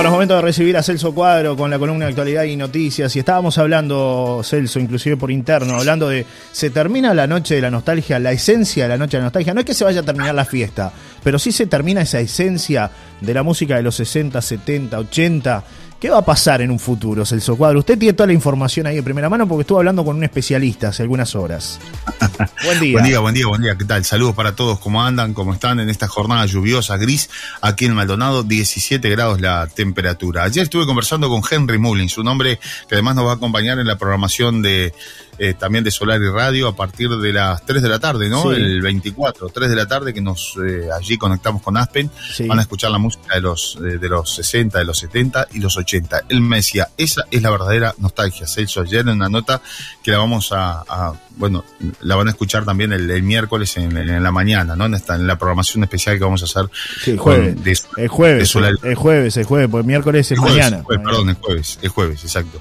Bueno, es momento de recibir a Celso Cuadro con la columna de actualidad y noticias. Y estábamos hablando, Celso, inclusive por interno, hablando de se termina la noche de la nostalgia, la esencia de la noche de la nostalgia. No es que se vaya a terminar la fiesta, pero sí se termina esa esencia de la música de los 60, 70, 80 ¿Qué va a pasar en un futuro, Celso Cuadro? Usted tiene toda la información ahí de primera mano porque estuvo hablando con un especialista hace algunas horas. buen día. buen día, buen día, buen día. ¿Qué tal? Saludos para todos. ¿Cómo andan? ¿Cómo están en esta jornada lluviosa, gris? Aquí en Maldonado, 17 grados la temperatura. Ayer estuve conversando con Henry Mullins, un hombre que además nos va a acompañar en la programación de eh, también de Solar y Radio a partir de las 3 de la tarde, ¿no? El 24, 3 de la tarde que nos eh, allí conectamos con Aspen. Van a escuchar la música de los, eh, de los 60, de los 70 y los 80. Él me decía, esa es la verdadera nostalgia. Se hizo ayer en una nota que la vamos a, bueno, la van a escuchar también el, miércoles en, la mañana, ¿no? En, esta, en la programación especial que vamos a hacer. Sí, jueves. el jueves, el jueves, el jueves, porque miércoles es mañana. perdón, el jueves, el jueves, exacto.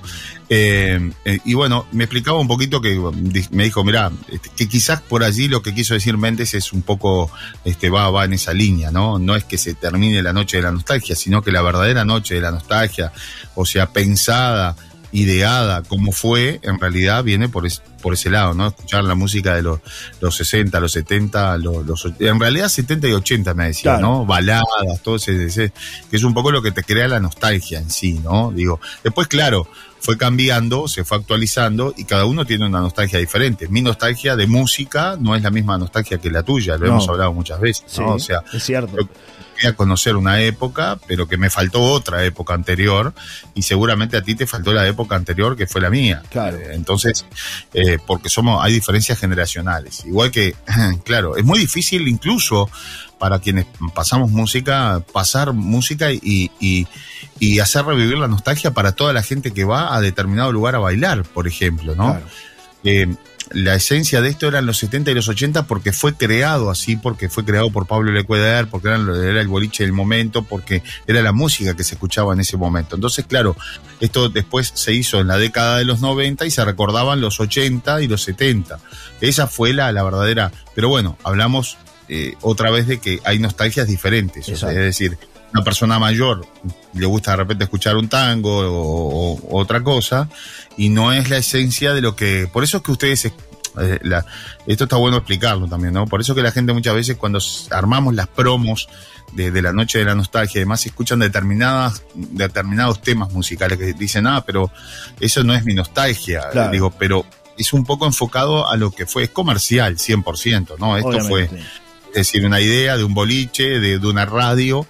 Eh, eh, y bueno, me explicaba un poquito que me dijo, mira, este, que quizás por allí lo que quiso decir Méndez es un poco, este, va, va en esa línea, ¿no? No es que se termine la noche de la nostalgia, sino que la verdadera noche de la nostalgia, o sea, pensada, ideada como fue, en realidad viene por, por ese lado, ¿no? Escuchar la música de los, los 60, los 70, los, los, en realidad 70 y 80 me decía, ¿no? Baladas, todo ese, que es un poco lo que te crea la nostalgia en sí, ¿no? Digo, después, claro, fue cambiando, se fue actualizando y cada uno tiene una nostalgia diferente. Mi nostalgia de música no es la misma nostalgia que la tuya, lo hemos hablado muchas veces, ¿no? o sea, es cierto. Quería conocer una época, pero que me faltó otra época anterior y seguramente a ti te faltó la época anterior que fue la mía. Claro. Eh, entonces, eh, porque somos, hay diferencias generacionales. Igual que, claro, es muy difícil incluso para quienes pasamos música, pasar música y, y, y, hacer revivir la nostalgia para toda la gente que va a determinado lugar a bailar, por ejemplo, ¿no? Eh, la esencia de esto eran los 70 y los 80 porque fue creado así, porque fue creado por Pablo Lecueder, porque era, era, el boliche del momento, porque era la música que se escuchaba en ese momento. Entonces, claro, esto después se hizo en la década de los 90 y se recordaban los 80 y los 70. Esa fue la, la verdadera. Pero bueno, hablamos eh, otra vez de que hay nostalgias diferentes. es decir, una persona mayor le gusta de repente escuchar un tango o, otra cosa y no es la esencia de lo que... Por eso es que ustedes... Eh, esto está bueno explicarlo también, ¿no? Por eso que la gente muchas veces cuando armamos las promos de, la noche de la nostalgia, además escuchan determinadas, determinados temas musicales que dicen, ah, pero eso no es mi nostalgia. Digo, pero es un poco enfocado a lo que fue, es comercial, 100%, ¿no? Esto fue decir, una idea de un boliche, de, una radio,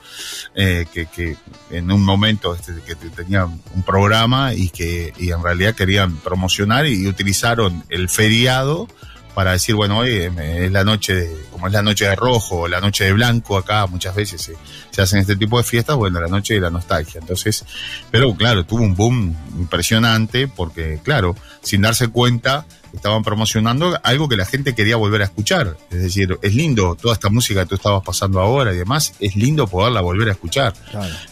eh, que, en un momento este, que tenía un programa y que y en realidad querían promocionar y, utilizaron el feriado para decir, bueno, hoy es la noche, de, como es la noche de rojo o la noche de blanco, acá muchas veces se, se, hacen este tipo de fiestas, bueno, la noche de la nostalgia. Entonces, pero claro, tuvo un boom impresionante porque, claro, sin darse cuenta, estaban promocionando algo que la gente quería volver a escuchar. Es decir, es lindo toda esta música que tú estabas pasando ahora y demás, es lindo poderla volver a escuchar.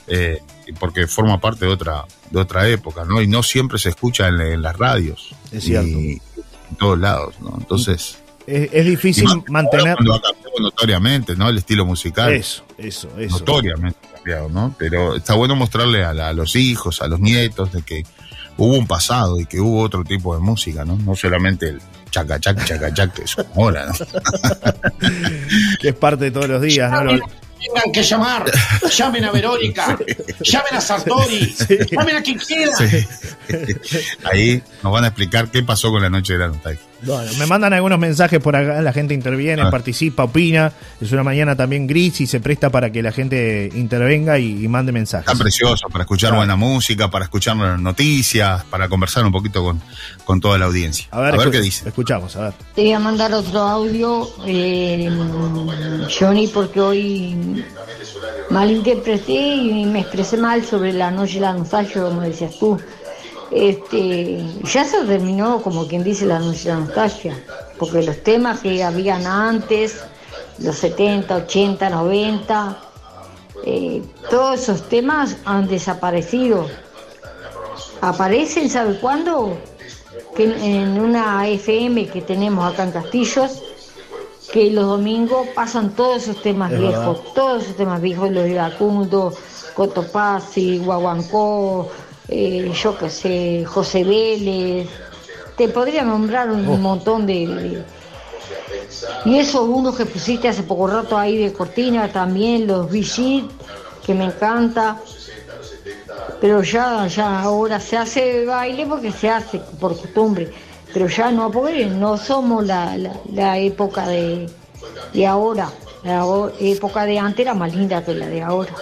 Eh, porque forma parte de otra, de otra época, ¿no? Y no siempre se escucha en, las radios. Es cierto. Y, en todos lados, ¿no? Entonces. Es, difícil mantener. Cuando ha cambiado notoriamente, ¿no? El estilo musical. Eso, eso, eso. Notoriamente cambiado, ¿no? Pero está bueno mostrarle a los hijos, a los nietos, de que hubo un pasado y que hubo otro tipo de música, ¿no? No solamente el chaca chac, chaca chac, que es ahora, ¿no? que es parte de todos los días, ¿no? Tengan que llamar, llamen a Verónica, llamen a Sartori, llamen a quien quiera. Ahí nos van a explicar qué pasó con la noche de la nostalgia. Bueno, me mandan algunos mensajes por acá, la gente interviene, ah. participa, opina. Es una mañana también gris y se presta para que la gente intervenga y, mande mensajes. Está precioso, para escuchar buena música, para escuchar noticias, para conversar un poquito con, con toda la audiencia. A ver, qué dice. Escuchamos, a ver. Te voy a mandar otro audio, eh, Johnny, porque hoy malinterpreté y me expresé mal sobre la noche de la nostalgia, como decías tú este, ya se terminó, como quien dice, la nostalgia, porque los temas que habían antes, los 70, 80, 90, todos esos temas han desaparecido. Aparecen, ¿sabe cuándo? Que en una FM que tenemos acá en Castillos, que los domingos pasan todos esos temas viejos, todos esos temas viejos, los iracundos, Cotopaxi, Guaguancó, eh, yo qué sé, José Vélez. Te podría nombrar un Oh. montón de, de- Y esos unos que pusiste hace poco rato ahí de cortina también, los Vichy, que me encanta. Pero ya, ya ahora se hace baile porque se hace por costumbre. Pero ya no, porque no somos la, la, la época de, de ahora. La época de antes era más linda que la de ahora.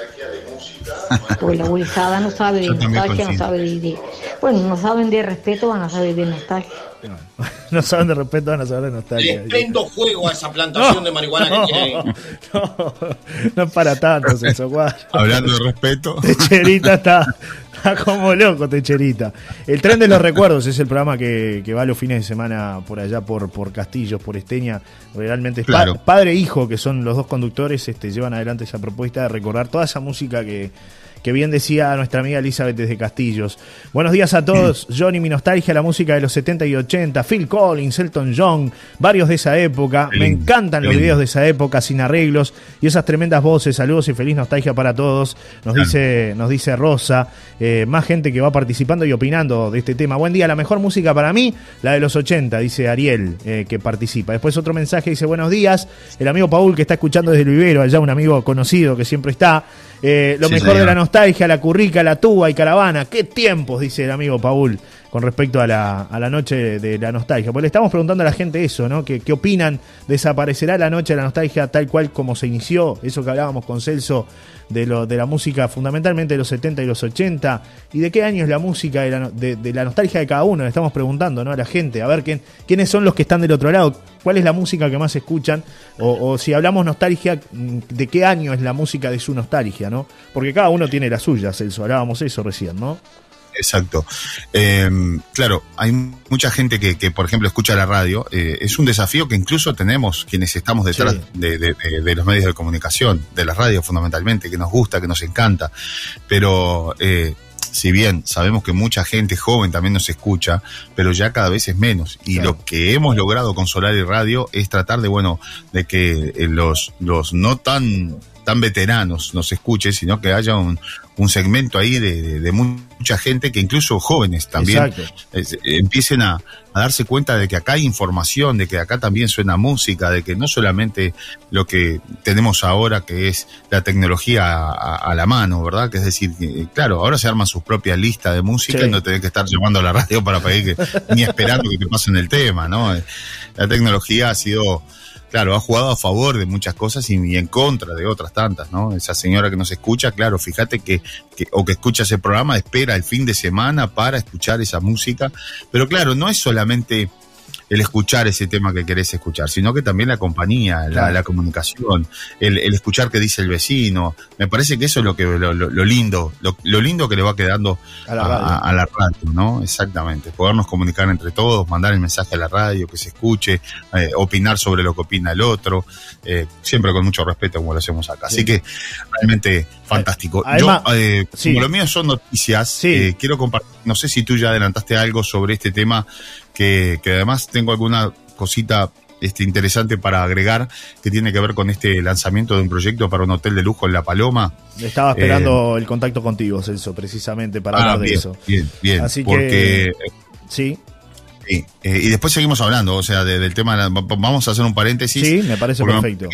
Porque la gurizada no sabe de nostalgia, no sabe de, de- Bueno, no saben de respeto, van a saber de nostalgia. No saben de respeto, van a saber de Le nostalgia. prendo fuego a esa plantación de marihuana que tiene ahí. no, no es para tanto, Cuadro. Hablando de respeto. Techerita está como loco, Techerita. El tren de los recuerdos es el programa que, que va los fines de semana por allá, por, por Castillos, por Esteña. Realmente es pa- Claro. padre e hijo, que son los dos conductores, este, llevan adelante esa propuesta de recordar toda esa música que, que bien decía nuestra amiga Elizabeth desde Castillos. Buenos días a todos. Johnny, mi nostalgia, la música de los 70 y 80. Phil Collins, Elton John, varios de esa época. Me encantan los videos de esa época sin arreglos y esas tremendas voces. Saludos y feliz nostalgia para todos. Nos dice, nos dice Rosa. Eh, más gente que va participando y opinando de este tema. Buen día, la mejor música para mí, la de los 80, dice Ariel, eh, que participa. Después otro mensaje dice, buenos días. El amigo Paul que está escuchando desde el vivero, allá un amigo conocido que siempre está. Eh, lo Sí, mejor de la nostalgia, la currica, la tuba y caravana. ¿Qué tiempos? Dice el amigo Paul con respecto a la, a la noche de, la nostalgia. Pues le estamos preguntando a la gente eso, ¿no? ¿Qué, opinan? ¿Desaparecerá la noche de la nostalgia tal cual como se inició? Eso que hablábamos con Celso de, lo, de la música fundamentalmente de los 70 y los 80. ¿Y de qué año es la música de la, de- de la nostalgia de cada uno? Le estamos preguntando ¿no? a la gente, a ver quién, quiénes son los que están del otro lado, cuál es la música que más escuchan, o, o si hablamos nostalgia, mm, ¿de qué año es la música de su nostalgia? ¿no? Porque cada uno tiene la suya, Celso, hablábamos eso recién, ¿no? Exacto. Eh, claro, hay mucha gente que, que, por ejemplo, escucha la radio. eh, es un desafío que incluso tenemos quienes estamos detrás Sí. de, de- de- de los medios de comunicación, de las radios fundamentalmente, que nos gusta, que nos encanta. Pero eh, si bien sabemos que mucha gente joven también nos escucha, pero ya cada vez es menos. Y Claro. lo que hemos logrado con Solar y Radio es tratar de, bueno, de que eh, los, los no tan tan veteranos nos escuchen, sino que haya un, un segmento ahí de, de- de mucha gente que incluso jóvenes también es- empiecen a, a darse cuenta de que acá hay información, de que acá también suena música, de que no solamente lo que tenemos ahora, que es la tecnología a, a- a la mano, ¿verdad? Que es decir, que, claro, ahora se arman sus propias listas de música Sí. y no tenés que estar llamando a la radio para pedir que, ni esperando que te pasen el tema, ¿no? La tecnología ha sido, claro, ha jugado a favor de muchas cosas y, en contra de otras tantas, ¿no? Esa señora que nos escucha, claro, fíjate que, que- o que escucha ese programa, espera el fin de semana para escuchar esa música, pero claro, no es solamente el escuchar ese tema que querés escuchar, sino que también la compañía, la, comunicación, el, el escuchar qué dice el vecino. Me parece que eso es lo que lo, lo- lindo, lo, lo lindo que le va quedando A la radio. a, a la radio, ¿no? Exactamente. Podernos comunicar entre todos, mandar el mensaje a la radio, que se escuche, eh, opinar sobre lo que opina el otro, eh, siempre con mucho respeto como lo hacemos acá. Así Sí. que realmente fantástico. Además- Yo, eh, sí. como lo mío son noticias, Sí. eh, quiero compartir, no sé si tú ya adelantaste algo sobre este tema, que, que además tengo alguna cosita este, interesante para agregar que tiene que ver con este lanzamiento de un proyecto para un hotel de lujo en La Paloma. Estaba esperando el contacto contigo, Celso, precisamente para Ah, hablar de bien, eso. bien, bien. Así que- Sí, Sí, eh, y después seguimos hablando, o sea, de- del tema, de la- va- vamos a hacer un paréntesis. sí, me parece perfecto.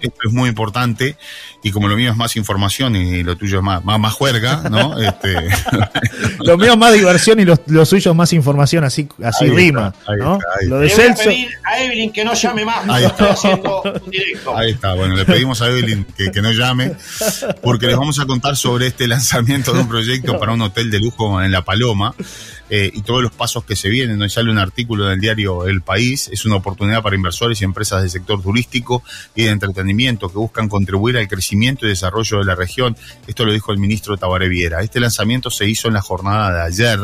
Esto es muy- importante y como lo mío es más información y lo tuyo es más, más, más juerga, ¿no? Este, Lo mío es más diversión y lo, lo suyo es más información, así, así Ahí rima. está, ahí ¿no? está, ahí Lo de Le voy a pedir a Evelyn que no llame más, Ahí estoy haciendo un directo. Ahí está, bueno, le pedimos a Evelyn que, que no llame, porque les vamos a contar sobre este lanzamiento de un proyecto para un hotel de lujo en La Paloma eh, y todos los pasos que se vienen. Hoy sale un artículo en el diario El País, es una oportunidad para inversores y empresas del sector turístico y de entretenimiento que buscan contribuir al crecimiento y desarrollo de la región. Esto lo dijo el ministro Tabaré Viera. Este lanzamiento se hizo en la jornada de ayer,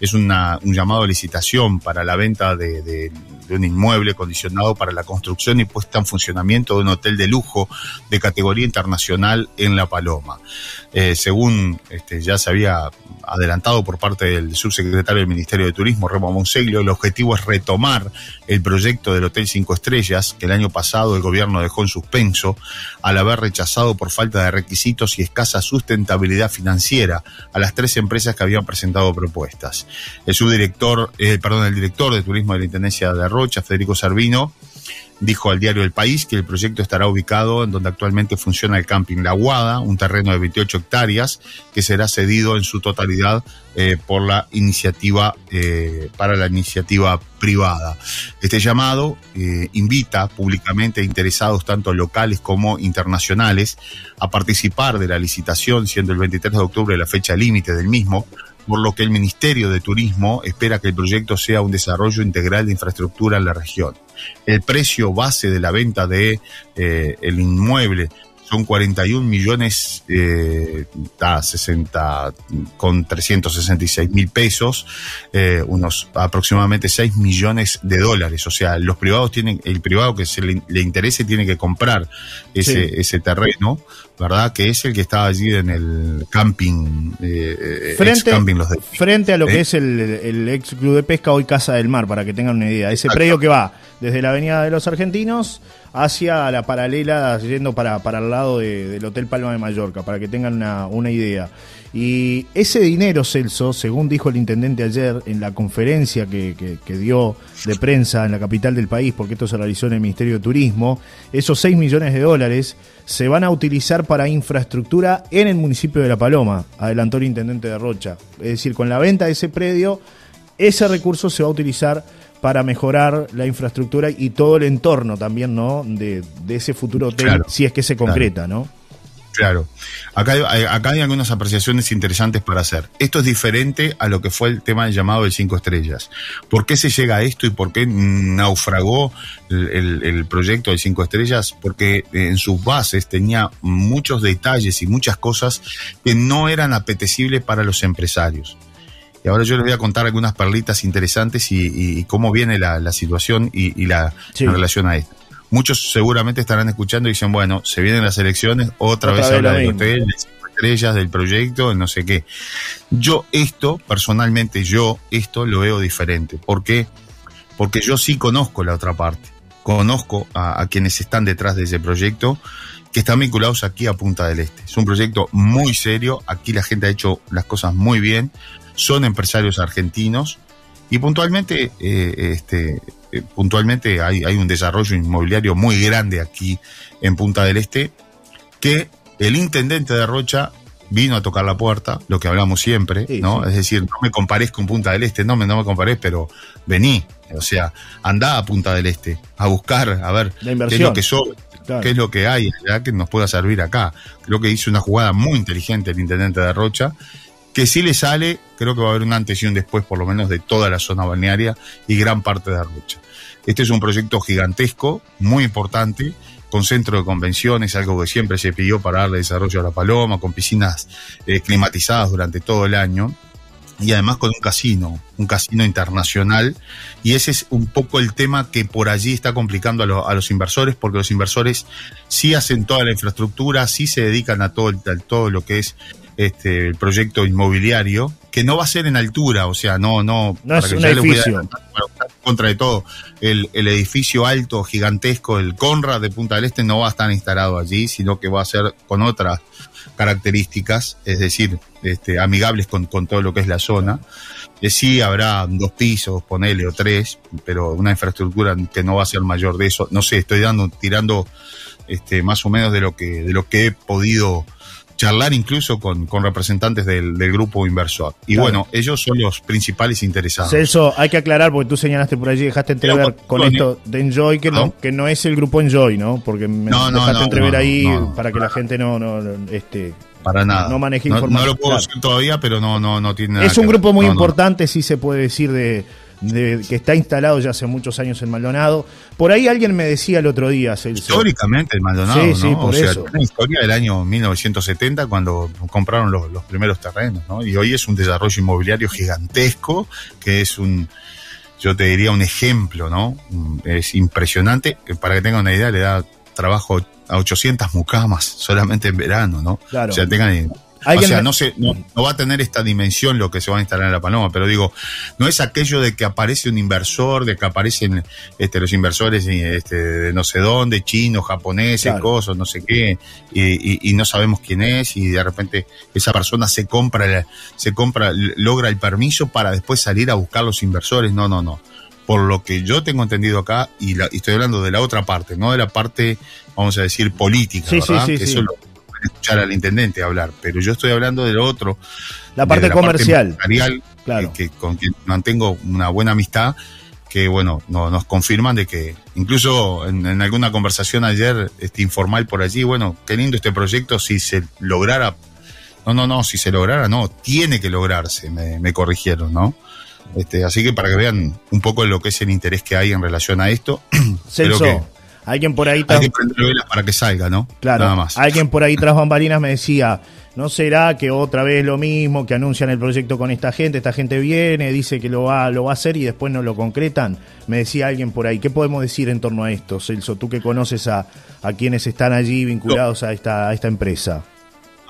es una, un llamado a licitación para la venta de, de- un inmueble condicionado para la construcción y puesta en funcionamiento de un hotel de lujo de categoría internacional en La Paloma. Eh, según este, ya se había adelantado por parte del subsecretario secretario del Ministerio de Turismo, Remo Monseglio. El objetivo es retomar el proyecto del Hotel Cinco Estrellas, que el año pasado el gobierno dejó en suspenso al haber rechazado por falta de requisitos y escasa sustentabilidad financiera a las tres empresas que habían presentado propuestas. El subdirector, eh, perdón, el director de turismo de la Intendencia de Rocha, Federico Servino, dijo al diario El País que el proyecto estará ubicado en donde actualmente funciona el camping La Guada, un terreno de 28 hectáreas que será cedido en su totalidad eh, por la iniciativa eh, para la iniciativa privada. Este llamado eh, invita públicamente a interesados tanto locales como internacionales a participar de la licitación, siendo el 23 de octubre la fecha límite del mismo, por lo que el Ministerio de Turismo espera que el proyecto sea un desarrollo integral de infraestructura en la región. El precio base de la venta de eh, el inmueble son 41 millones, eh, 60, con 366 mil pesos, eh, unos aproximadamente 6 millones de dólares. O sea, los privados tienen, el privado que se le, le interese tiene que comprar ese, Sí. ese terreno, ¿verdad? Que es el que está allí en el camping, eh, Frente, ex camping Los de frente a lo ¿Eh? que es el, el ex club de pesca, hoy Casa del Mar, para que tengan una idea. Ese predio que va desde la Avenida de los Argentinos hacia la paralela, yendo para, para el lado de- del Hotel Palma de Mallorca, para que tengan una, una idea. Y ese dinero, Celso, según dijo el intendente ayer en la conferencia que, que- que dio de prensa en la capital del país, porque esto se realizó en el Ministerio de Turismo, esos 6 millones de dólares se van a utilizar para infraestructura en el municipio de La Paloma, adelantó el intendente de Rocha. Es decir, con la venta de ese predio, ese recurso se va a utilizar para mejorar la infraestructura y todo el entorno también, ¿no? De, de ese futuro hotel, Claro, si es que se claro. concreta, ¿no? Claro. Acá hay, acá hay algunas apreciaciones interesantes para hacer. Esto es diferente a lo que fue el tema del llamado del cinco estrellas. ¿Por qué se llega a esto y por qué naufragó el, el- el proyecto del cinco estrellas? Porque en sus bases tenía muchos detalles y muchas cosas que no eran apetecibles para los empresarios. Y ahora yo les voy a contar algunas perlitas interesantes y, y- y cómo viene la, la situación y, y la Sí. en relación a esto. Muchos seguramente estarán escuchando y dicen, bueno, se vienen las elecciones, otra, Otra vez vez habla del hotel, de estrellas, del proyecto, no sé qué. Yo esto, personalmente, yo esto lo veo diferente. ¿Por qué? Porque yo sí conozco la otra parte. Conozco a, a quienes están detrás de ese proyecto que están vinculados aquí a Punta del Este. Es un proyecto muy serio, aquí la gente ha hecho las cosas muy bien, son empresarios argentinos y puntualmente, eh, este, eh, puntualmente hay, hay un desarrollo inmobiliario muy grande aquí en Punta del Este que el intendente de Rocha vino a tocar la puerta, lo que hablamos siempre, Sí, ¿no? sí. Es decir, no me compares con Punta del Este, no me, no me compares, pero vení, o sea, andá a Punta del Este a buscar, a ver qué es lo que sobra, Claro. qué es lo que hay allá que nos pueda servir acá. Creo que hizo una jugada muy inteligente el intendente de Rocha, que si le sale, creo que va a haber un antes y un después, por lo menos, de toda la zona balnearia y gran parte de Rocha. Este es un proyecto gigantesco, muy importante, con centro de convenciones, algo que siempre se pidió para darle desarrollo a la Paloma, con piscinas eh, climatizadas durante todo el año y además con un casino, un casino internacional. Y ese es un poco el tema que por allí está complicando a, a los inversores, porque los inversores sí hacen toda la infraestructura, sí se dedican a todo, a todo lo que es este, el proyecto inmobiliario, que no va a ser en altura, o sea, no, no, No es que un ya les voy a edificio. para contra de todo, el, el edificio alto, gigantesco, el Conrad de Punta del Este no va a estar instalado allí, sino que va a ser con otras características, es decir, este, amigables con, con todo lo que es la zona. Eh, sí habrá dos pisos, ponele, o tres, pero una infraestructura que no va a ser mayor de eso. No sé, estoy dando, tirando este, más o menos de lo que, de lo que he podido charlar incluso con, con representantes del, del grupo inversor. Y Claro. bueno, ellos son los principales interesados. Celso, hay que aclarar porque tú señalaste por allí, dejaste entrever con esto de Enjoy que no, ¿no? que no es el grupo Enjoy, ¿no? Porque me No, dejaste no, entrever ahí para que la gente no, no, este, Para nada. no maneje información, no lo puedo claro. decir todavía, pero no, no, no tiene nada es que un ver. grupo muy No, no. importante, sí se puede decir, de, de- que está instalado ya hace muchos años en Maldonado. Por ahí alguien me decía el otro día, Celso. Históricamente el Maldonado, Sí, ¿no? sí, por o sea, eso. una historia del año 1970 cuando compraron los, los primeros terrenos, ¿no? Y hoy es un desarrollo inmobiliario gigantesco, que es un, yo te diría un ejemplo, ¿no? Es impresionante. que Para que tengan una idea, le da trabajo a 800 mucamas solamente en verano, ¿no? Claro. O sea, tengan O sea, no, se, no, va a tener esta dimensión lo que se va a instalar en La Paloma, pero digo, no es aquello de que aparece un inversor, de que aparecen este, los inversores este, de no sé dónde, chinos, japoneses, cosas, no sé qué, y, no sabemos quién es, y de repente esa persona se compra, se compra, logra el permiso para después salir a buscar los inversores. No, no, no por lo que yo tengo entendido acá, y, estoy hablando de la otra parte, no de la parte, vamos a decir, política, ¿verdad? que eso lo escuchar al intendente hablar, pero yo estoy hablando de lo otro. La parte comercial. claro. que, con quien mantengo una buena amistad, que bueno, no, nos confirman de que incluso en, alguna conversación ayer este, informal por allí, bueno, qué lindo este proyecto, si se lograra, no, no, no, si se lograra, no, tiene que lograrse, me, me corrigieron, ¿no? Este, así que para que vean un poco lo que es el interés que hay en relación a esto. Celso, alguien por ahí... Hay que velas para que salga, ¿no? Claro, Nada más. alguien por ahí tras bambalinas me decía, ¿no será que otra vez lo mismo, que anuncian el proyecto con esta gente, esta gente viene, dice que lo va, lo va a hacer y después no lo concretan? Me decía alguien por ahí, ¿qué podemos decir en torno a esto, Celso? Tú que conoces a, a quienes están allí vinculados a, esta, a esta empresa.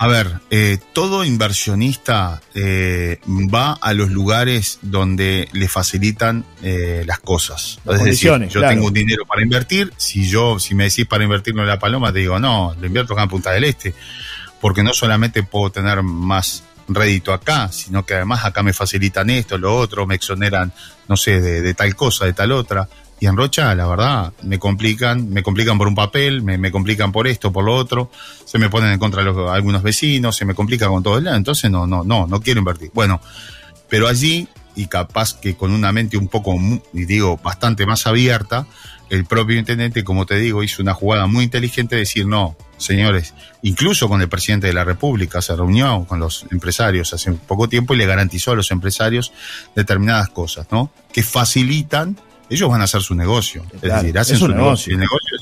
A ver, eh, todo inversionista eh, va a los lugares donde le facilitan eh, las cosas. es decir, yo tengo un dinero para invertir. Si yo, si me decís para invertirlo en la Paloma, te digo no, lo invierto acá en Punta del Este, porque no solamente puedo tener más rédito acá, sino que además acá me facilitan esto, lo otro, me exoneran, no sé, de tal cosa, de tal otra. Y en Rocha, la verdad, me complican, me complican por un papel, me, complican por esto, por lo otro, se me ponen en contra los, algunos vecinos, se me complica con todo el lado, entonces no, no, no, no quiero invertir. Bueno, pero allí, y capaz que con una mente un poco, y digo, bastante más abierta, el propio intendente, como te digo, hizo una jugada muy inteligente de decir, no, señores, incluso con el presidente de la República se reunió con los empresarios hace poco tiempo y le garantizó a los empresarios determinadas cosas, ¿no? Que facilitan ellos van a hacer su negocio. es decir, hacen su negocio. negocio.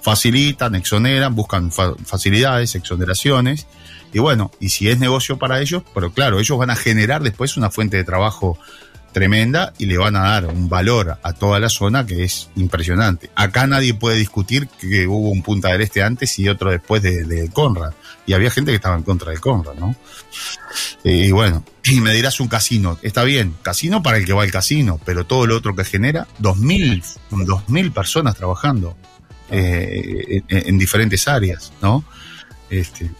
Facilitan, exoneran, buscan facilidades, exoneraciones. Y bueno, y si es negocio para ellos, pero claro, ellos van a generar después una fuente de trabajo tremenda y le van a dar un valor a toda la zona que es impresionante. Acá nadie puede discutir que hubo un Punta del Este antes y otro después de, Conrad. Y había gente que estaba en contra de Conrad, ¿no? Y bueno, y me dirás un casino. Está bien, casino para el que va al casino, pero todo lo otro que genera, dos mil, dos mil personas trabajando eh, en, diferentes áreas, ¿no? Este,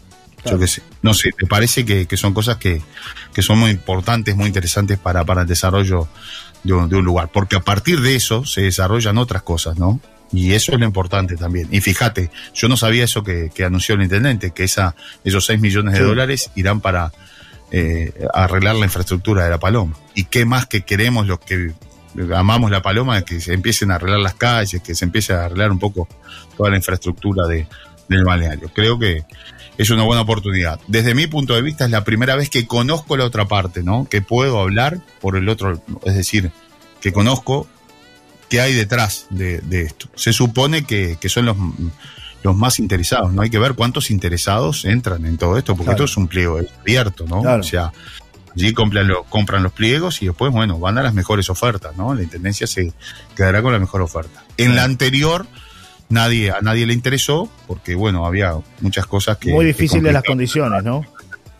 yo qué sé. No sé, me parece que, son cosas que, son muy importantes, muy interesantes para, para el desarrollo de un, lugar. Porque a partir de eso se desarrollan otras cosas, ¿no? Y eso es lo importante también. Y fíjate, yo no sabía eso que, anunció el intendente, que esa, esos 6 millones de dólares irán para eh, arreglar la infraestructura de la Paloma. ¿Y qué más que queremos los que amamos la Paloma? Que se empiecen a arreglar las calles, que se empiece a arreglar un poco toda la infraestructura de, del balneario. Creo que, es una buena oportunidad. Desde mi punto de vista es la primera vez que conozco la otra parte, ¿no? Que puedo hablar por el otro, es decir, que conozco qué hay detrás de, esto. Se supone que, son los, los más interesados, ¿no? Hay que ver cuántos interesados entran en todo esto, porque esto es un pliego abierto, ¿no? O sea, allí compran, compran los pliegos y después, bueno, van a las mejores ofertas, ¿no? La intendencia se quedará con la mejor oferta. En la anterior nadie, a nadie le interesó, porque bueno, había muchas cosas que... Muy difíciles las condiciones, ¿no?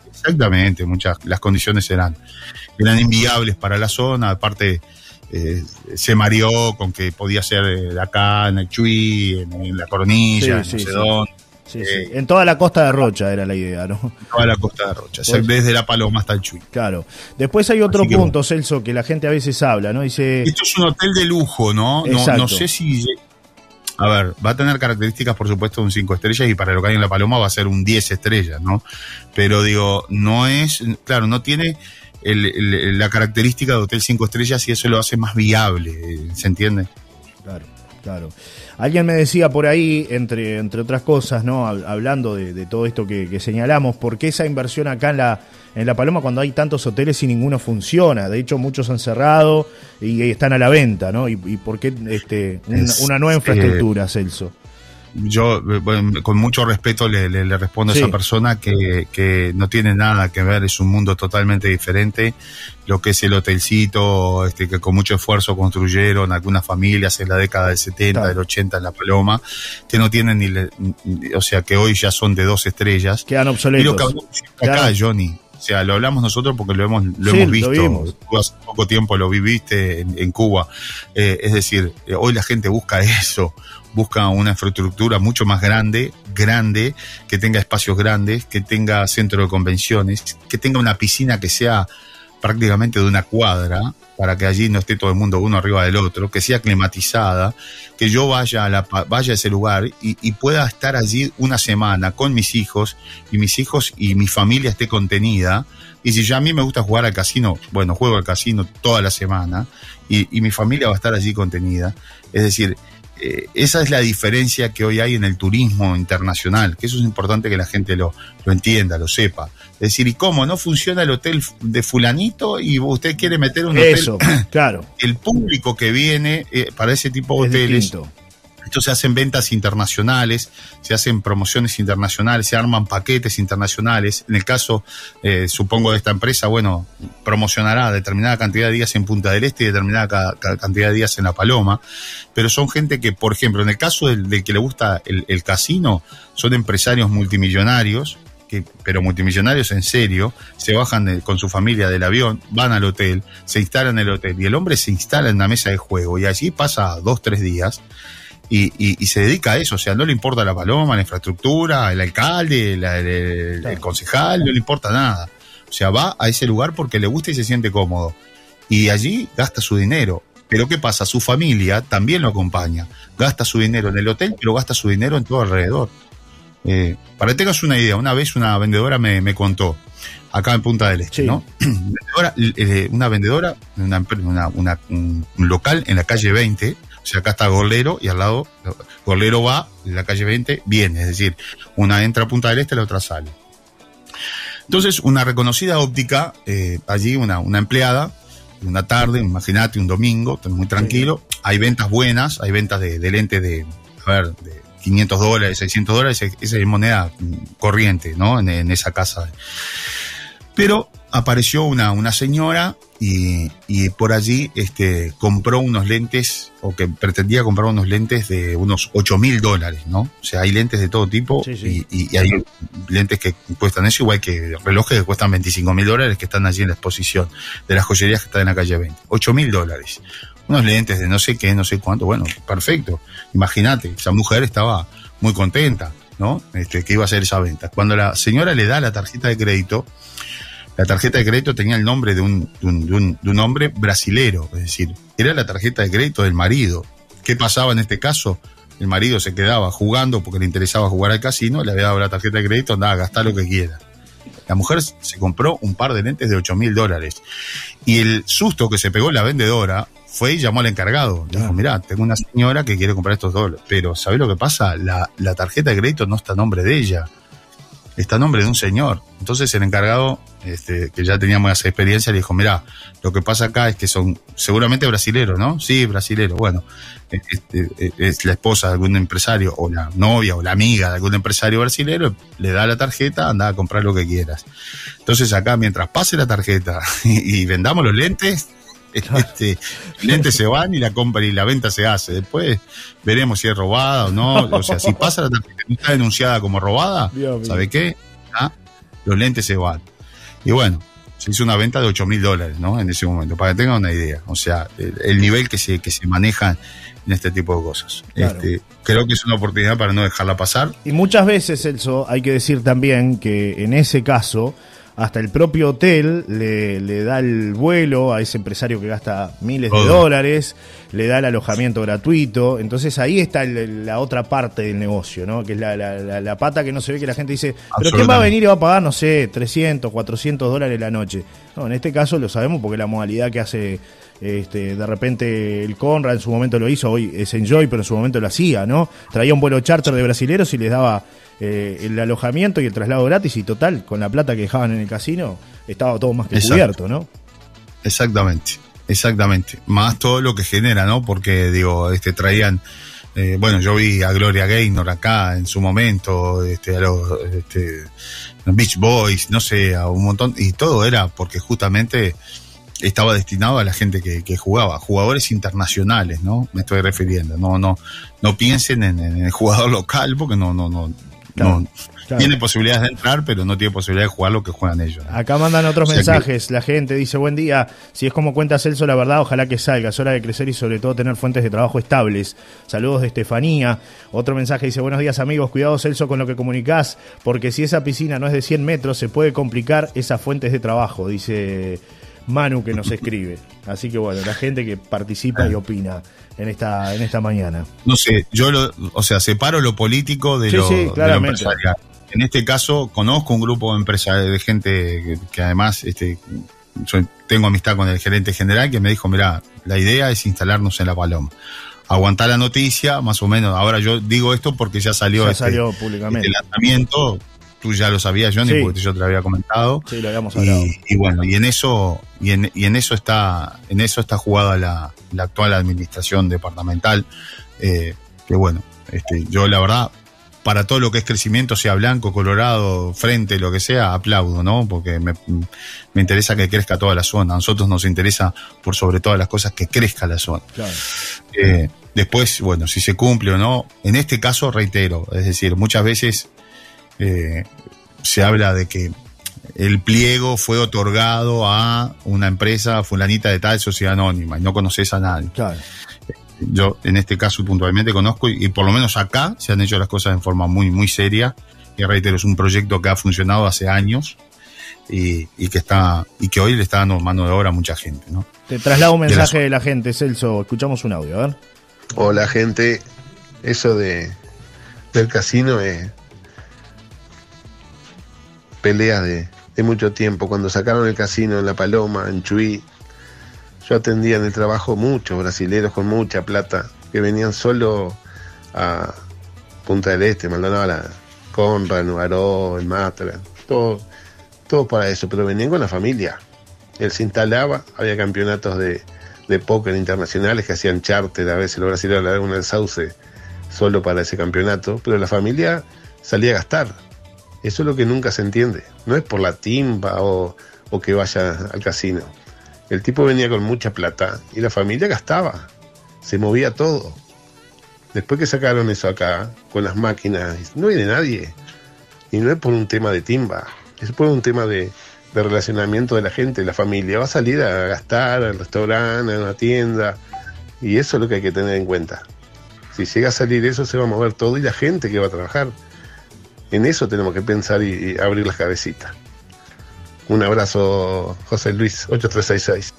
Exactamente, muchas, las condiciones eran, eran inviables para la zona, aparte eh, se mareó con que podía ser acá, en el Chuy, en, la Coronilla, en no eh, en toda la costa de Rocha era la idea, ¿no? Toda la costa de Rocha, desde la Paloma hasta el Chuy. Claro. Después hay otro punto, Celso, que la gente a veces habla, ¿no? Dice. Esto es un hotel de lujo, ¿no? No, no, sé si a ver, va a tener características, por supuesto, de un 5 estrellas y para lo que hay en La Paloma va a ser un 10 estrellas, ¿no? Pero digo, no es, claro, no tiene la característica de hotel 5 estrellas y eso lo hace más viable, ¿se entiende? Claro, claro. Alguien me decía por ahí, entre, entre otras cosas, ¿no? Hablando de, todo esto que, señalamos, ¿por qué esa inversión acá en la, en La Paloma cuando hay tantos hoteles y ninguno funciona? De hecho, muchos han cerrado y, están a la venta, ¿no? ¿Y, por qué este, una, nueva infraestructura, Celso? Yo bueno, con mucho respeto le, le, le respondo Sí. a esa persona que, que no tiene nada que ver, es un mundo totalmente diferente. Lo que es el hotelcito, este, que con mucho esfuerzo construyeron algunas familias en la década del 70, Claro. del 80 en La Paloma, que no tienen ni, le- ni- o sea, que hoy ya son de dos estrellas. Quedan Y lo obsoletos. que hablamos siempre acá, Claro. Johnny. O sea, lo hablamos nosotros porque lo hemos, lo Sí, hemos visto. Tú hace poco tiempo lo viviste en, en Cuba. Eh, es decir, eh, hoy la gente busca eso. Busca una infraestructura mucho más grande, grande, que tenga espacios grandes, que tenga centro de convenciones, que tenga una piscina que sea prácticamente de una cuadra, para que allí no esté todo el mundo uno arriba del otro, que sea climatizada, que yo vaya a, la, vaya a ese lugar y, pueda estar allí una semana con mis hijos y mis hijos y mi familia esté contenida. Y si ya a mí me gusta jugar al casino, bueno, juego al casino toda la semana y mi familia va a estar allí contenida. Es decir, eh, esa es la diferencia que hoy hay en el turismo internacional, que eso es importante que la gente lo, lo entienda, lo sepa. Es decir, ¿y cómo? ¿No funciona el hotel de fulanito y usted quiere meter un hotel? Eso, claro. El público que viene eh, para ese tipo de Es hoteles distinto. Entonces se hacen ventas internacionales, se hacen promociones internacionales, se arman paquetes internacionales. En el caso, eh, supongo, de esta empresa, bueno, promocionará determinada cantidad de días en Punta del Este y determinada ca- ca- cantidad de días en La Paloma. Pero son gente que, por ejemplo, en el caso del, que le gusta el, casino, son empresarios multimillonarios, que, pero multimillonarios en serio, se bajan con su familia del avión, van al hotel, se instalan en el hotel y el hombre se instala en una mesa de juego y allí pasa dos, tres días y, y- y se dedica a eso, o sea, no le importa la paloma, la infraestructura, el alcalde, la- el, el- Claro. el concejal, no le importa nada. O sea, va a ese lugar porque le gusta y se siente cómodo. Y allí gasta su dinero. Pero ¿qué pasa? Su familia también lo acompaña. Gasta su dinero en el hotel, pero gasta su dinero en todo alrededor. Eh, para que tengas una idea, una vez una vendedora me, me contó, acá en Punta del Este, Sí. ¿no? Vendedora, eh, una vendedora, una, una- una- un, un local en la calle 20, o sea, acá está Gorlero y al lado, Gorlero va, en la calle 20 viene, es decir, una entra a Punta del Este, la otra sale. Entonces, una reconocida óptica, eh, allí una, una empleada, una tarde, imagínate, un domingo, muy tranquilo, hay ventas buenas, hay ventas de, de lentes de, a ver, de 500 dólares, 600 dólares, esa es moneda mm, corriente, ¿no? En, en esa casa. Pero apareció una, una señora y, y por allí este, compró unos lentes, o que pretendía comprar unos lentes de unos 8 mil dólares, ¿no? O sea, hay lentes de todo tipo Sí, sí. Y, y- y hay lentes que cuestan eso, igual que relojes que cuestan 25 mil dólares que están allí en la exposición de las joyerías que están en la calle 20. 8 mil dólares. Unos lentes de no sé qué, no sé cuánto. Bueno, perfecto. Imagínate, esa mujer estaba muy contenta, ¿no? Este, que iba a hacer esa venta. Cuando la señora le da la tarjeta de crédito, la tarjeta de crédito tenía el nombre de un, de un, de un- de un hombre brasilero, es decir, era la tarjeta de crédito del marido. ¿Qué pasaba en este caso? El marido se quedaba jugando porque le interesaba jugar al casino, le había dado la tarjeta de crédito, andaba a gastar lo que quiera. La mujer se compró un par de lentes de 8 mil dólares. Y el susto que se pegó la vendedora fue y llamó al encargado. Le dijo, mirá, tengo una señora que quiere comprar estos dólares. Pero, ¿sabés lo que pasa? La, la tarjeta de crédito no está a nombre de ella. Está a nombre de un señor. Entonces el encargado, este, que ya tenía más experiencia, le dijo, mirá, lo que pasa acá es que son seguramente brasileros, ¿no? Sí, brasileros. Bueno, este, eh, es la esposa de algún empresario, o la novia, o la amiga de algún empresario brasilero, le da la tarjeta, anda a comprar lo que quieras. Entonces acá, mientras pase la tarjeta y vendamos los lentes, este, lentes se van y la compra y la venta se hace. Después veremos si es robada o no. O sea, si pasa la tarjeta no está denunciada como robada, Dios. ¿sabe qué? Ah, los lentes se van. Y bueno, se hizo una venta de 8 mil dólares, ¿no? En ese momento, para que tengan una idea. O sea, el, el nivel que se, que se maneja en este tipo de cosas. Claro. Este, creo que es una oportunidad para no dejarla pasar. Y muchas veces, Celso, hay que decir también que en ese caso, hasta el propio hotel le, le da el vuelo a ese empresario que gasta miles de dólares, le da el alojamiento gratuito. Entonces ahí está el- la otra parte del negocio, ¿no? Que es la, la- la- la pata que no se ve que la gente dice, pero ¿quién va a venir y va a pagar, no sé, 300, 400 dólares la noche? No, en este caso lo sabemos porque la modalidad que hace este, de repente el Conrad en su momento lo hizo, hoy es Enjoy, pero en su momento lo hacía, ¿no? Traía un vuelo charter de brasileros y les daba eh, el alojamiento y el traslado gratis y total, con la plata que dejaban en el casino, estaba todo más que Exacto. cubierto, ¿no? Exactamente, exactamente. Más todo lo que genera, ¿no? Porque, digo, este, traían eh, bueno, yo vi a Gloria Gaynor acá en su momento, este, a los este, Beach Boys, no sé, a un montón, y todo era porque justamente estaba destinado a la gente que, jugaba, jugadores internacionales, ¿no? Me estoy refiriendo, no, no, no piensen en, el jugador local porque no, no, no, no tiene posibilidades de entrar, pero no tiene posibilidad de jugar lo que juegan ellos. Acá mandan otros mensajes. La gente dice, buen día, si es como cuenta Celso, la verdad, ojalá que salga. Es hora de crecer y sobre todo tener fuentes de trabajo estables. Saludos de Estefanía. Otro mensaje dice, buenos días amigos, cuidado Celso con lo que comunicás, porque si esa piscina no es de 100 metros, se puede complicar esas fuentes de trabajo, dice Manu que nos escribe. Así que bueno, la gente que participa y opina en esta, en esta mañana. No sé, yo lo, o sea, separo lo político de, lo, de lo empresarial en este caso conozco un grupo de empresarios, de gente que, además este, tengo amistad con el gerente general que me dijo, mira, la idea es instalarnos en La Paloma. Aguantar la noticia, más o menos. Ahora yo digo esto porque ya salió, este, salió públicamente. este lanzamiento. Tú ya lo sabías, Johnny, porque yo te lo había comentado. Sí, lo habíamos hablado. Y, bueno, y en eso, y en, y en eso está, en eso está jugada la, la actual administración departamental. Eh, que bueno, este, yo la verdad para todo lo que es crecimiento, sea blanco, colorado, frente, lo que sea, aplaudo, ¿no? Porque me, interesa que crezca toda la zona. A nosotros nos interesa, por sobre todas las cosas, que crezca la zona. Eh, después, bueno, si se cumple o no, en este caso reitero, es decir, muchas veces eh, se habla de que el pliego fue otorgado a una empresa fulanita de tal sociedad anónima y no conoces a nadie. Claro yo en este caso puntualmente conozco y, por lo menos acá se han hecho las cosas en forma muy, muy seria. Y reitero, es un proyecto que ha funcionado hace años y, que está y que hoy le está dando mano de obra a mucha gente. ¿no? Te traslado un mensaje de la, gente, Celso. Escuchamos un audio, a ver. Hola, gente. Eso de del casino es peleas de, de mucho tiempo. Cuando sacaron el casino en La Paloma, en Chuy, yo atendía en el trabajo muchos brasileros con mucha plata que venían solo a Punta del Este, Maldonado, Conra, Nubaró, el Matra, todo, todo para eso, pero venían con la familia. Él se instalaba, había campeonatos de, de póker internacionales que hacían charter, a veces los brasileños le daban el sauce solo para ese campeonato, pero la familia salía a gastar. Eso es lo que nunca se entiende. No es por la timba o, o que vaya al casino. El tipo venía con mucha plata y la familia gastaba, se movía todo. Después que sacaron eso acá, con las máquinas, no de nadie. Y no es por un tema de timba, es por un tema de, relacionamiento de la gente, la familia. Va a salir a gastar al restaurante, a una tienda, y eso es lo que hay que tener en cuenta. Si llega a salir eso, se va a mover todo y la gente que va a trabajar. En eso tenemos que pensar y abrir las cabecitas. Un abrazo, José Luis, 8366.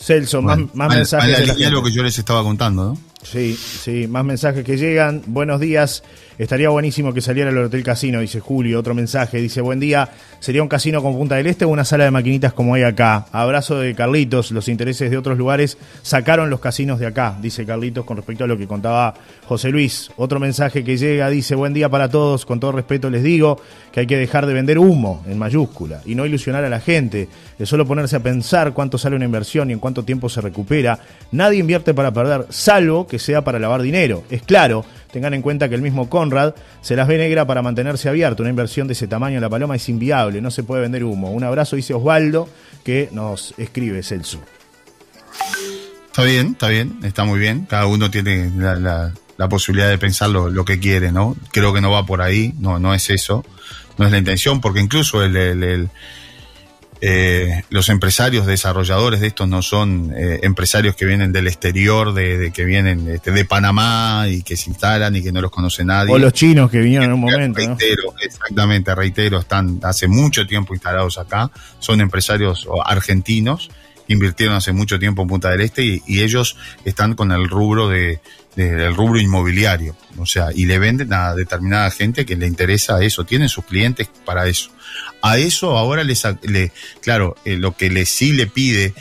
Celso, más, mensajes. de lo que yo les estaba contando, ¿no? Sí, sí, más mensajes que llegan. Buenos días. Estaría buenísimo que saliera el Hotel Casino, dice Julio. Otro mensaje, dice, buen día. ¿Sería un casino con Punta del Este o una sala de maquinitas como hay acá? Abrazo de Carlitos. Los intereses de otros lugares sacaron los casinos de acá, dice Carlitos con respecto a lo que contaba José Luis. Otro mensaje que llega, dice, buen día para todos. Con todo respeto les digo que hay que dejar de vender humo en mayúscula y no ilusionar a la gente. Es solo ponerse a pensar cuánto sale una inversión y en cuánto tiempo se recupera. Nadie invierte para perder, salvo que sea para lavar dinero. Es claro, tengan en cuenta que el mismo Conrad se las ve negra para mantenerse abierto. Una inversión de ese tamaño en la paloma es inviable, no se puede vender humo. Un abrazo, dice Osvaldo, que nos escribe Celso. Está bien, está bien, está muy bien. Cada uno tiene la, posibilidad de pensar lo, que quiere, ¿no? Creo que no va por ahí, no, no es eso, no es la intención, porque incluso el eh, los empresarios desarrolladores de estos no son eh, empresarios que vienen del exterior, de, que vienen este, de Panamá y que se instalan y que no los conoce nadie. O los chinos que vinieron en un momento. Reitero, exactamente, reitero, están hace mucho tiempo instalados acá, son empresarios argentinos, invirtieron hace mucho tiempo en Punta del Este y, ellos están con el rubro de, del rubro inmobiliario, o sea, y le venden a determinada gente que le interesa eso, tienen sus clientes para eso. A eso ahora les, le, claro, eh, lo que le, sí le pide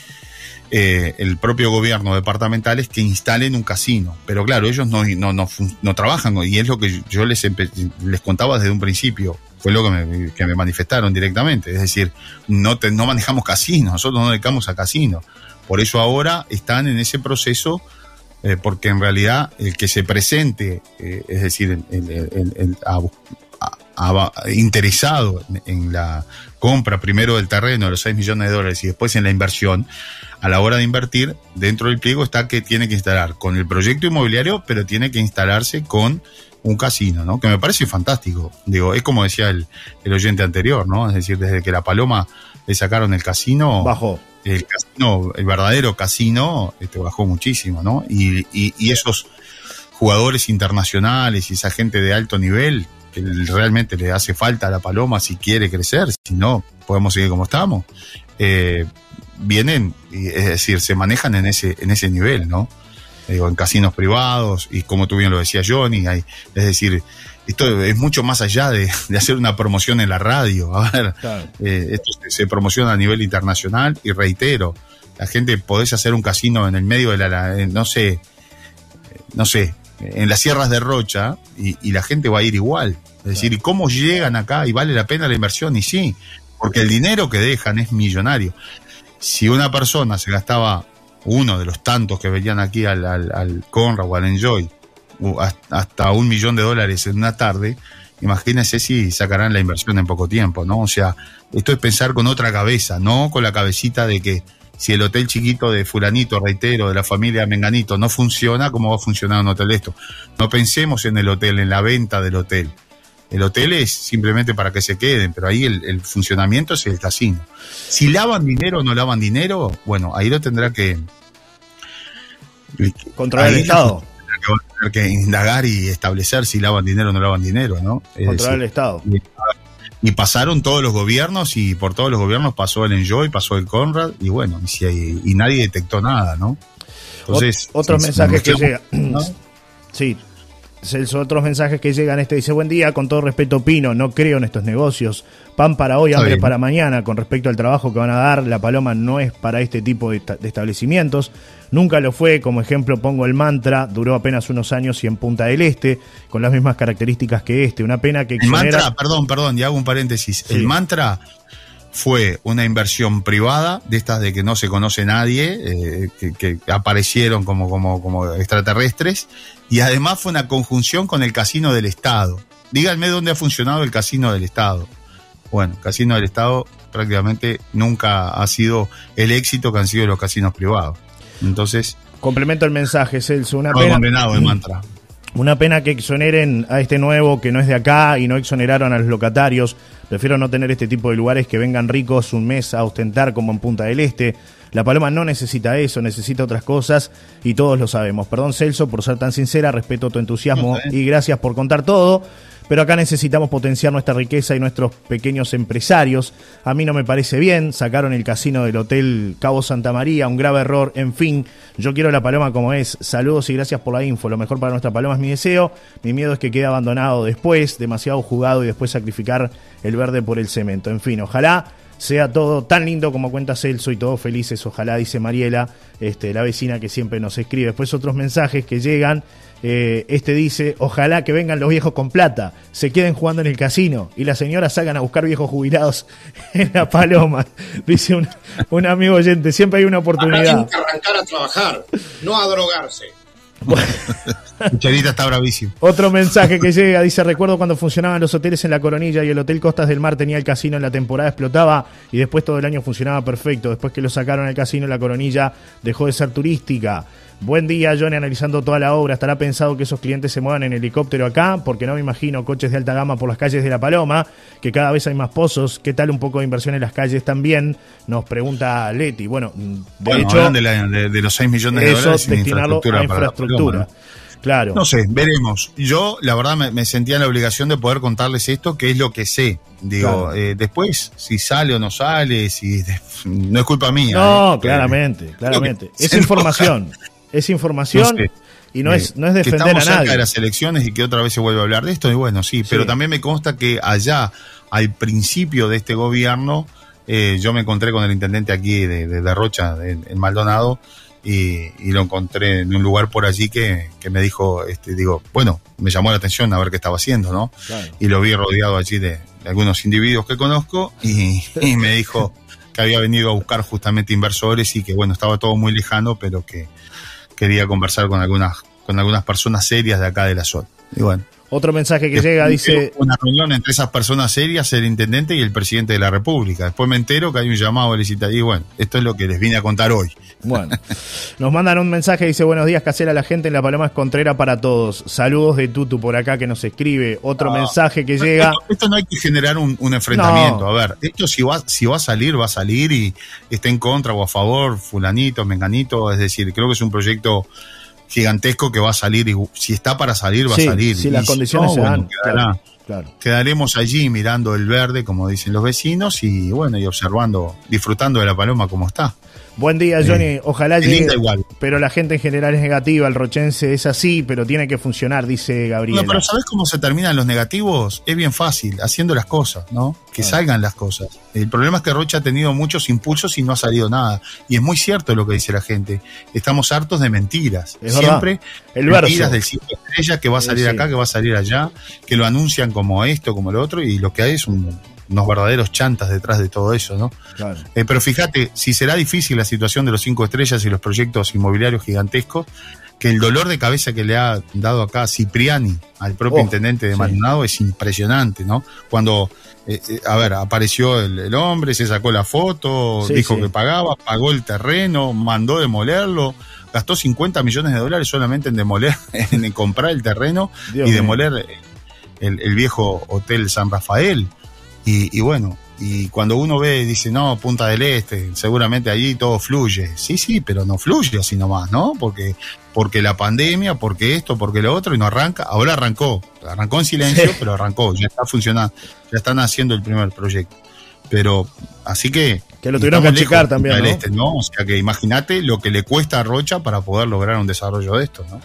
eh, el propio gobierno departamental es que instalen un casino. Pero claro, ellos no, no, no, trabajan y es lo que yo les, les contaba desde un principio. Fue lo que me, manifestaron directamente. Es decir, no, no manejamos casinos, nosotros no dedicamos a casinos. Por eso ahora están en ese proceso eh, porque en realidad el que se presente, eh, es decir, el, el- el- interesado en la compra primero del terreno de los 6 millones de dólares y después en la inversión, a la hora de invertir, dentro del pliego está que tiene que instalar con el proyecto inmobiliario, pero tiene que instalarse con un casino, ¿no? Que me parece fantástico. Digo, es como decía el, el oyente anterior, ¿no? Es decir, desde que la Paloma le sacaron el casino, Bajó. el casino, el verdadero casino, este, bajó muchísimo, ¿no? Y, y- y esos jugadores internacionales y esa gente de alto nivel que realmente le hace falta a la Paloma si quiere crecer, si no, podemos seguir como estamos. eh, vienen, es decir, se manejan en ese, en ese nivel, ¿no? Digo, en casinos privados, y como tú bien lo decías, Johnny, hay, es decir, esto es mucho más allá de, de hacer una promoción en la radio. A ver, Claro. eh, esto se, promociona a nivel internacional y reitero, la gente podés hacer un casino en el medio de la, en, no sé, eh, no sé, en las sierras de Rocha y, y la gente va a ir igual. Es decir, ¿y cómo llegan acá? ¿Y vale la pena la inversión? Y sí, porque el dinero que dejan es millonario. Si una persona se gastaba uno de los tantos que venían aquí al, al, al Conrad o al Enjoy, hasta un millón de dólares en una tarde, imagínense si sacarán la inversión en poco tiempo, ¿no? O sea, esto es pensar con otra cabeza, no con la cabecita de que si el hotel chiquito de fulanito, reitero, de la familia Menganito no funciona, ¿cómo va a funcionar un hotel de esto? No pensemos en el hotel, en la venta del hotel. El hotel es simplemente para que se queden, pero ahí el, el funcionamiento es el casino. Si lavan dinero o no lavan dinero, bueno, ahí lo tendrá que... Controlar el Estado. que, que indagar y establecer si lavan dinero o no lavan dinero, ¿no? Controlar el Estado. Y pasaron todos los gobiernos y por todos los gobiernos pasó el Enjoy, pasó el Conrad y bueno, y, si hay- y nadie detectó nada, ¿no? Entonces, Ot- otros si- mensajes si que llegan. ¿no? Sí. Celso, otros mensajes que llegan. Este dice: Buen día, con todo respeto, Pino. No creo en estos negocios. Pan para hoy, hambre para mañana. Con respecto al trabajo que van a dar, la paloma no es para este tipo de, esta- de establecimientos. Nunca lo fue. Como ejemplo, pongo el mantra. Duró apenas unos años y en Punta del Este, con las mismas características que este. Una pena que El exonera- mantra, perdón, perdón, y hago un paréntesis. Sí. El mantra fue una inversión privada, de estas de que no se conoce nadie, eh, que, que aparecieron como, como, como extraterrestres, y además fue una conjunción con el casino del Estado. Díganme dónde ha funcionado el casino del Estado. Bueno, casino del Estado prácticamente nunca ha sido el éxito que han sido los casinos privados. Entonces, Complemento el mensaje, Celso. Una no pena. condenado el mantra. Una pena que exoneren a este nuevo que no es de acá y no exoneraron a los locatarios. Prefiero no tener este tipo de lugares que vengan ricos un mes a ostentar como en Punta del Este. La Paloma no necesita eso, necesita otras cosas y todos lo sabemos. Perdón Celso por ser tan sincera, respeto tu entusiasmo y gracias por contar todo. Pero acá necesitamos potenciar nuestra riqueza y nuestros pequeños empresarios. A mí no me parece bien. Sacaron el casino del Hotel Cabo Santa María, un grave error. En fin, yo quiero la paloma como es. Saludos y gracias por la info. Lo mejor para nuestra paloma es mi deseo. Mi miedo es que quede abandonado después, demasiado jugado y después sacrificar el verde por el cemento. En fin, ojalá sea todo tan lindo como cuenta Celso y todos felices, ojalá, dice Mariela, este, la vecina que siempre nos escribe. Después otros mensajes que llegan. Eh, este dice, ojalá que vengan los viejos con plata, se queden jugando en el casino y las señoras salgan a buscar viejos jubilados en la paloma. Dice un, un amigo oyente, siempre hay una oportunidad. tienen que arrancar a trabajar, no a drogarse. Cucharita está bravísimo. Otro mensaje que llega, dice, recuerdo cuando funcionaban los hoteles en la Coronilla y el Hotel Costas del Mar tenía el casino en la temporada, explotaba y después todo el año funcionaba perfecto. Después que lo sacaron al casino, la Coronilla dejó de ser turística. Buen día, Johnny, analizando toda la obra. ¿Estará pensado que esos clientes se muevan en helicóptero acá? Porque no me imagino coches de alta gama por las calles de La Paloma, que cada vez hay más pozos. ¿Qué tal un poco de inversión en las calles también? Nos pregunta Leti. Bueno, de Bueno, hecho, de, la- de- de los 6 millones de dólares en destinarlo a infraestructura. Paloma, ¿no? Claro. No sé, veremos. Yo, la verdad, me, me sentía en la obligación de poder contarles esto, que es lo que sé. Digo, Claro. eh, después, si sale o no sale, si no es culpa mía. No, ¿eh? claramente, claramente. Es información. Es información No sé. y no Eh, es, no es que defender estamos a cerca nadie. de las elecciones y que otra vez se vuelve a hablar de esto, y bueno, sí, pero Sí. también me consta que allá, al principio de este gobierno, eh, yo me encontré con el intendente aquí de, de, de Rocha, en, en Maldonado, y, y lo encontré en un lugar por allí que, que me dijo, este, digo, bueno, me llamó la atención a ver qué estaba haciendo, ¿no? Claro. y lo vi rodeado allí de, de algunos individuos que conozco y, y me dijo que había venido a buscar justamente inversores y que bueno, estaba todo muy lejano, pero que, quería conversar con algunas, con algunas personas serias de acá de la zona. Y bueno. Otro mensaje que llega dice... Una reunión entre esas personas serias, el intendente y el presidente de la República. Después me entero que hay un llamado de licitación. Y bueno, esto es lo que les vine a contar hoy. Bueno, nos mandan un mensaje, dice buenos días, Casela, la gente en La Paloma es Contrera para todos. Saludos de Tutu por acá que nos escribe. Otro mensaje que llega... Esto, no hay que generar un, enfrentamiento. A ver, esto si va, si va a salir, va a salir y está en contra o a favor, fulanito, menganito. Es decir, creo que es un proyecto gigantesco que va a salir y si está para salir va a salir. Si las condiciones se dan, Quedaremos allí mirando el verde, como dicen los vecinos, y bueno, y observando, disfrutando de la paloma como está. Buen día, Johnny. Ojalá llegue. Igual. Pero la gente en general es negativa. El rochense es así, pero tiene que funcionar, dice Gabriel. No, pero ¿sabes cómo se terminan los negativos? Es bien fácil, haciendo las cosas, ¿no? Que salgan las cosas. El problema es que Rocha ha tenido muchos impulsos y no ha salido nada. Y es muy cierto lo que dice la gente. Estamos hartos de mentiras. Siempre el mentiras del cinco estrellas que va a salir acá, que va a salir allá, que lo anuncian como esto, como lo otro, y lo que hay es un unos verdaderos chantas detrás de todo eso, ¿no? Claro. Eh, pero fíjate, si será difícil la situación de los cinco estrellas y los proyectos inmobiliarios gigantescos, que el dolor de cabeza que le ha dado acá Cipriani al propio oh, intendente de Maldonado es impresionante, ¿no? Cuando, eh, eh, a ver, apareció el, hombre, se sacó la foto, dijo que pagaba, pagó el terreno, mandó demolerlo, gastó 50 millones de dólares solamente en demoler, en comprar el terreno y demoler el, el, viejo hotel San Rafael. Y, bueno, y cuando uno ve, dice, no, Punta del Este, seguramente allí todo fluye. Sí, sí, pero no fluye así nomás, ¿no? Porque, porque la pandemia, porque esto, porque lo otro, y no arranca. Ahora arrancó, arrancó en silencio, pero arrancó, ya está funcionando, ya están haciendo el primer proyecto. Pero, así que... Que lo tuvieron que achicar también, ¿no? Este, ¿no? O sea que imagínate lo que le cuesta a Rocha para poder lograr un desarrollo de esto, ¿no?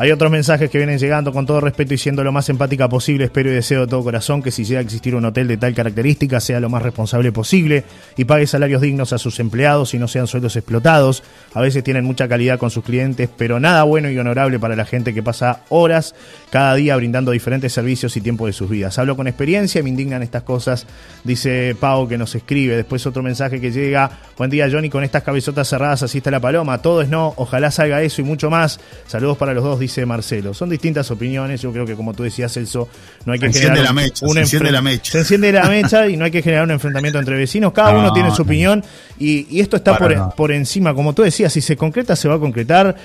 Hay otros mensajes que vienen llegando con todo respeto y siendo lo más empática posible. Espero y deseo de todo corazón que si llega a existir un hotel de tal característica sea lo más responsable posible y pague salarios dignos a sus empleados y no sean sueldos explotados. A veces tienen mucha calidad con sus clientes, pero nada bueno y honorable para la gente que pasa horas cada día brindando diferentes servicios y tiempo de sus vidas. Hablo con experiencia y me indignan estas cosas, dice Pau que nos escribe. Después otro mensaje que llega. Buen día Johnny, con estas cabezotas cerradas así está la paloma. Todo es no, ojalá salga eso y mucho más. Saludos para los dos, Marcelo. Son distintas opiniones, yo creo que como tú decías, Celso, no hay que se generar la mecha, se enciende la mecha. Se enciende la mecha y no hay que generar un enfrentamiento entre vecinos, cada uno tiene su opinión y, esto está por, por, encima, como tú decías, si se concreta se va a concretar,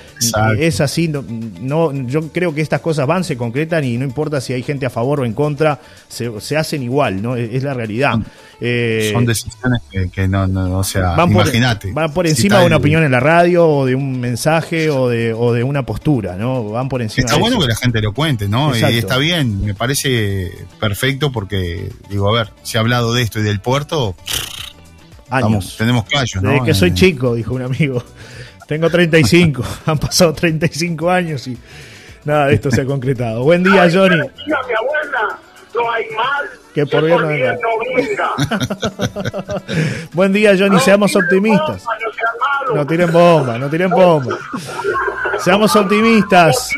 es así, no, yo creo que estas cosas van, se concretan y no importa si hay gente a favor o en contra, se, hacen igual, ¿no? Es, la realidad. Eh, Son decisiones que, no, no, o sea, imagínate. Van por encima de una opinión en la radio o de un mensaje o de, o de una postura, ¿no? Van por encima. Está bueno que la gente lo cuente, ¿no? Y está bien, me parece perfecto porque, digo, a ver, se ha hablado de esto y del puerto. Años. tenemos callos, ¿no? Desde que soy eh, chico, dijo un amigo. Tengo 35, han pasado 35 años y nada de esto se ha concretado. Buen día, Johnny. Mi abuela, no hay mal que por bien Buen día, Johnny. Seamos optimistas. No tiren bomba, no tiren bomba. Seamos optimistas.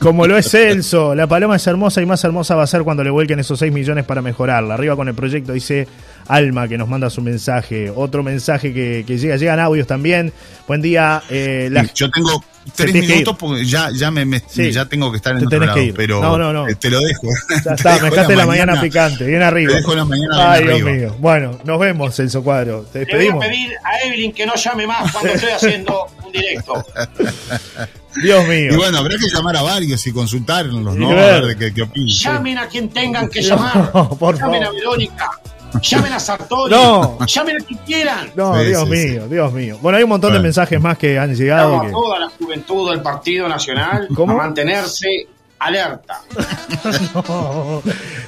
Como lo es Celso, la paloma es hermosa y más hermosa va a ser cuando le vuelquen esos 6 millones para mejorarla. Arriba con el proyecto dice Alma que nos manda su mensaje. Otro mensaje que, llega, llegan audios también. Buen día. Eh, Yo tengo tres minutos porque ya, ya, me, ya tengo que estar en otro lado, pero no, no, no. Eh, te lo dejo. Ya está, me dejaste la, mañana, picante, bien arriba. Te dejo la mañana Ay, Dios mío. Bueno, nos vemos, Celso Cuadro. Te despedimos. Le voy a pedir a Evelyn que no llame más cuando estoy haciendo un directo. Dios mío. Y bueno, habrá que llamar a varios y consultarlos, ¿no? A ver de qué, qué opinan. Llamen a quien tengan que llamar. por Llamen a Verónica. Llamen a Sartori. No. Llamen a quien quieran. No, Dios mío, Dios mío. Bueno, hay un montón de mensajes más que han llegado. Que... A toda la juventud del Partido Nacional ¿Cómo? a mantenerse alerta.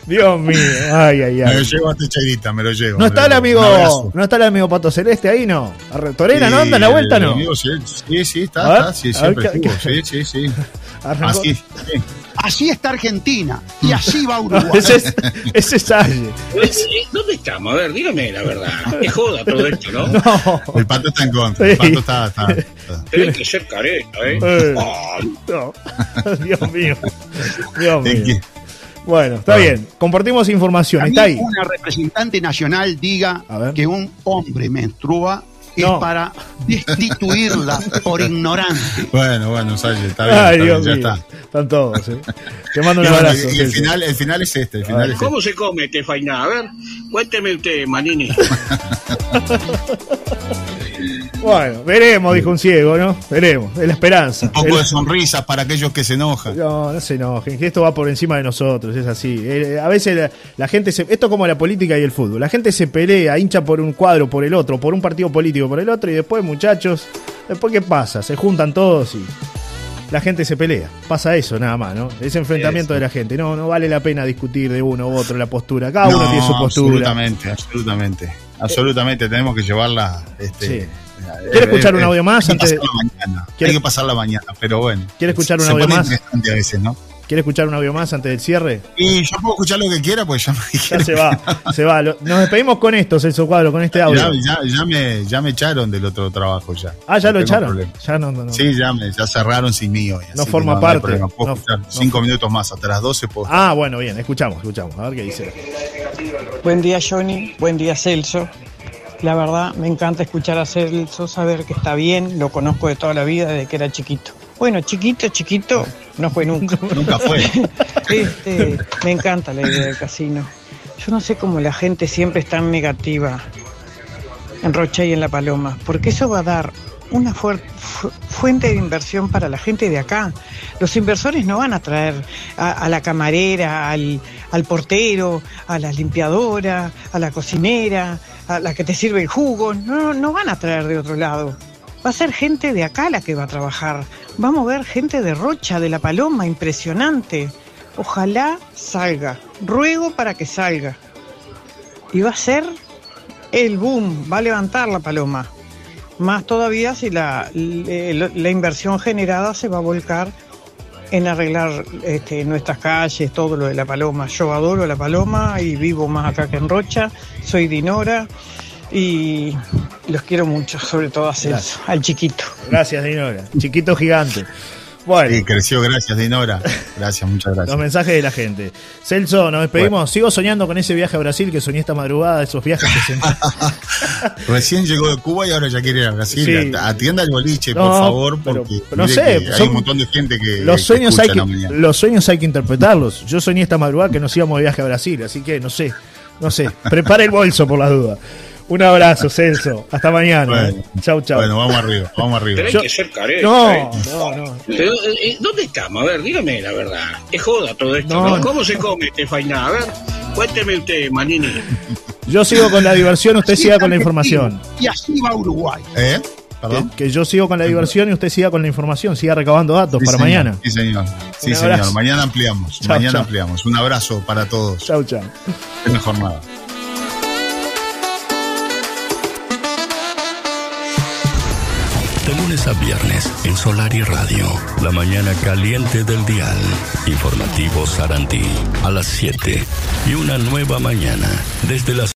Dios mío, ay, ay, ay. Me lo llevo a Techadita, me lo llevo. No está el amigo, no está el amigo Pato Celeste ahí, no. Torena, ¿no anda la vuelta, no? sí, sí, está, está, sí, siempre estuvo, sí, sí, sí. Así, sí. Así está Argentina y así va Uruguay. ese es, ese es ¿Dónde estamos? A ver, dígame la verdad. Qué joda todo esto, ¿no? no. El pato está en contra. El pato está. está, Tiene que ser careta, ¿eh? eh no. Dios mío. Dios mío. Bueno, está bien. Compartimos información. Está ahí. Una representante nacional diga que un hombre menstrua es No. para destituirla por ignorante. Bueno, bueno, Salle, está bien. Ay, está, Dios bien, ya mío. está. Están todos, ¿eh? Te mando Y, un bueno, abrazo. y el, Celso. final, el final es este. El final es este. ¿Cómo se come este fainá? A ver, cuénteme usted, Manini. Bueno, veremos, dijo un ciego, ¿no? Veremos, es la esperanza. Un poco El- de sonrisas para aquellos que se enojan. No, no se enojen, que esto va por encima de nosotros, es así. Eh, a veces la, la gente se. Esto es como la política y el fútbol. La gente se pelea, hincha por un cuadro, por el otro, por un partido político, por el otro, y después, muchachos, después, ¿qué pasa? Se juntan todos y. La gente se pelea. Pasa eso nada más, ¿no? Ese enfrentamiento de la gente. No, no vale la pena discutir de uno u otro la postura. Cada uno No, tiene su postura. Absolutamente, absolutamente. Absolutamente, tenemos que llevarla. Este, Sí. eh, ¿Quiere escuchar eh, un audio más hay que antes pasarla mañana. ¿Quiere- Hay que pasarla mañana, pero bueno. ¿Quiere escuchar un Se audio más? interesante a veces, ¿no? ¿Quiere escuchar un audio más antes del cierre? Y yo puedo escuchar lo que quiera, pues ya me Ya dijeron. se va, se va. Nos despedimos con esto, Celso Cuadro, con este audio. Ya, ya, ya me, ya me echaron del otro trabajo ya. Ah, ya No lo echaron. problema. Ya no, no, no. Sí, ya, me, ya cerraron sin mí hoy. No que forma hay parte. Puedo No- escuchar no- cinco minutos más, hasta las 12 puedo. Ah, bueno, bien, escuchamos, escuchamos. A ver qué dice. Buen día Johnny, buen día Celso. La verdad me encanta escuchar a Celso, saber que está bien, lo conozco de toda la vida desde que era chiquito. Bueno, chiquito, chiquito, no fue nunca. Nunca fue. Este, me encanta la idea del casino. Yo no sé cómo la gente siempre es tan negativa en Rocha y en La Paloma, porque eso va a dar una fuente de inversión para la gente de acá. Los inversores no van a traer a, la camarera, al, al portero, a la limpiadora, a la cocinera, a la que te sirve el jugo, no, no van a traer de otro lado. Va a ser gente de acá la que va a trabajar. Vamos a ver gente de Rocha, de La Paloma, impresionante. Ojalá salga. Ruego para que salga. Y va a ser el boom, va a levantar la paloma. Más todavía si la, la, la inversión generada se va a volcar en arreglar este, nuestras calles, todo lo de la paloma. Yo adoro la paloma y vivo más acá que en Rocha. Soy Dinora y los quiero mucho, sobre todo a Celso, al chiquito. Gracias, Dinora. Chiquito gigante. Bueno, Sí, creció, gracias, Dinora. Gracias, muchas gracias. los mensajes de la gente. Celso, nos despedimos. Sigo soñando con ese viaje a Brasil que soñé esta madrugada, esos viajes que se Recién llegó de Cuba y ahora ya quiere ir a Brasil. Sí. Atienda el boliche, No, por favor, porque pero no sé, que hay un montón de gente que. Los que sueños, hay que, los sueños hay que interpretarlos. Yo soñé esta madrugada que nos íbamos de viaje a Brasil, así que no sé, no sé. Prepara el bolso por las dudas. Un abrazo, Celso. Hasta mañana. Bueno. chau, chau. Bueno, vamos arriba, vamos arriba. Pero hay Yo- que ser careta. no, ¿eh? no, no. Pero, eh, eh, ¿dónde estamos? A ver, dígame la verdad. Es joda todo esto, No, ¿no? no. ¿Cómo se come este fainá? A ver, cuénteme usted, Manini. Yo sigo con la diversión, usted siga con la información. Y así va Uruguay. ¿Eh? Que, ¿Perdón? que yo sigo con la diversión y usted siga con la información, siga recabando datos Sí, para señor. mañana. Sí, señor. Sí, señor. Mañana ampliamos. Mañana ampliamos. Un abrazo para todos. Chau, chau. Es mejor De lunes a viernes en Solar y Radio, la mañana caliente del dial. Informativo Sarantí a las 7 y una nueva mañana desde las